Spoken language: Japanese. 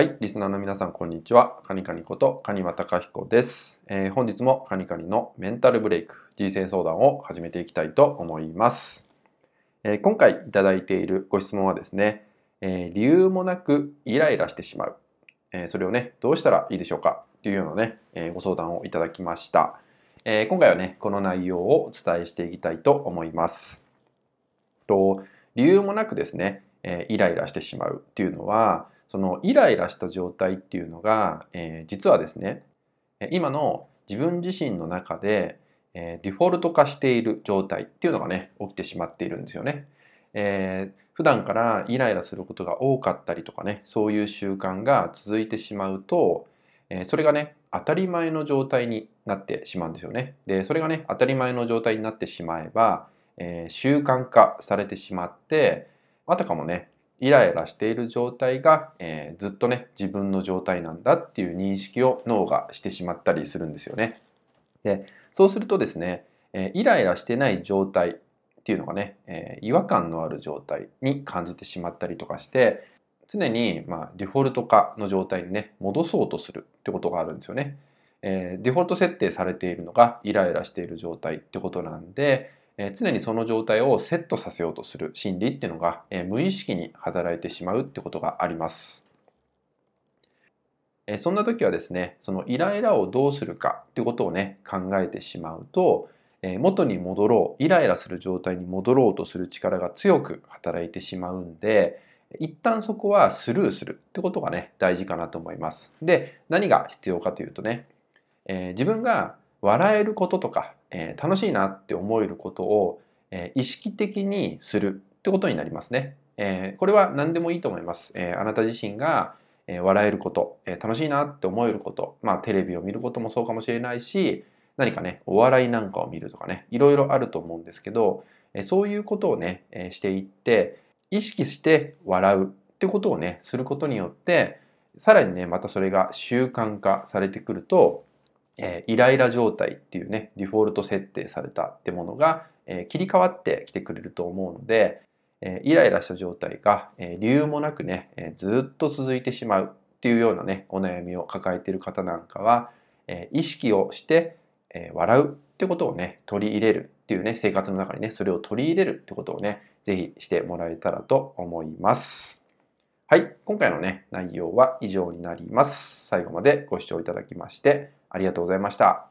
はい、リスナーの皆さん、こんにちは。カニカニことカニワタカヒコです、えー本日もカニカニのメンタルブレイク、人生相談を始めていきたいと思います。えー今回いただいているご質問はですね、えー理由もなくイライラしてしまう。えーそれをね、どうしたらいいでしょうか？というようなね、えーご相談をいただきました。えー今回はね、この内容をお伝えしていきたいと思います。と理由もなくですね、えーイライラしてしまうっていうのは、そのイライラした状態っていうのが、えー実はですねえ今の自分自身の中で、えーデフォルト化している状態っていうのがね起きてしまっているんですよね。えー普段からイライラすることが多かったりとかねそういう習慣が続いてしまうと、えーそれがね当たり前の状態になってしまうんですよね。でそれがね当たり前の状態になってしまえば、え習慣化されてしまってあたかもねイライラしている状態が、えーずっとね自分の状態なんだっていう認識を脳がしてしまったりするんですよね。でそうするとですね、えーイライラしてない状態っていうのがね、えー違和感のある状態に感じてしまったりとかして常に、まあ、デフォルト化の状態にね戻そうとするってことがあるんですよね。えーデフォルト設定されているのがイライラしている状態ってことなんで、え常にその状態をセットさせようとする心理っていうのが、え無意識に働いてしまうってことがあります。えそんな時はですね、そのイライラをどうするかっていうことをね、考えてしまうと、え元に戻ろう、イライラする状態に戻ろうとする力が強く働いてしまうんで、一旦そこはスルーするってことがね、大事かなと思います。で、何が必要かというとね、えー自分が笑えることとか、えー楽しいなって思えることを、えー意識的にするってことになりますね。えーこれは何でもいいと思います。えーあなた自身が、えー笑えること、えー楽しいなって思えること、まあテレビを見ることもそうかもしれないし、何かね、お笑いなんかを見るとかね、いろいろあると思うんですけど、えーそういうことをね、えーしていって、意識して笑うってことをね、することによって、さらにね、またそれが習慣化されてくると、えイライラ状態っていうね、デフォルト設定されたってものが、え切り替わってきてくれると思うので、えイライラした状態が、え理由もなくね、えずっと続いてしまうっていうようなね、お悩みを抱えている方なんかは、え意識をして、え笑うってことをね、取り入れるっていうね、生活の中にね、それを取り入れるってことをね、ぜひしてもらえたらと思います。はい、今回のね、内容は以上になります。最後までご視聴いただきましてありがとうございました。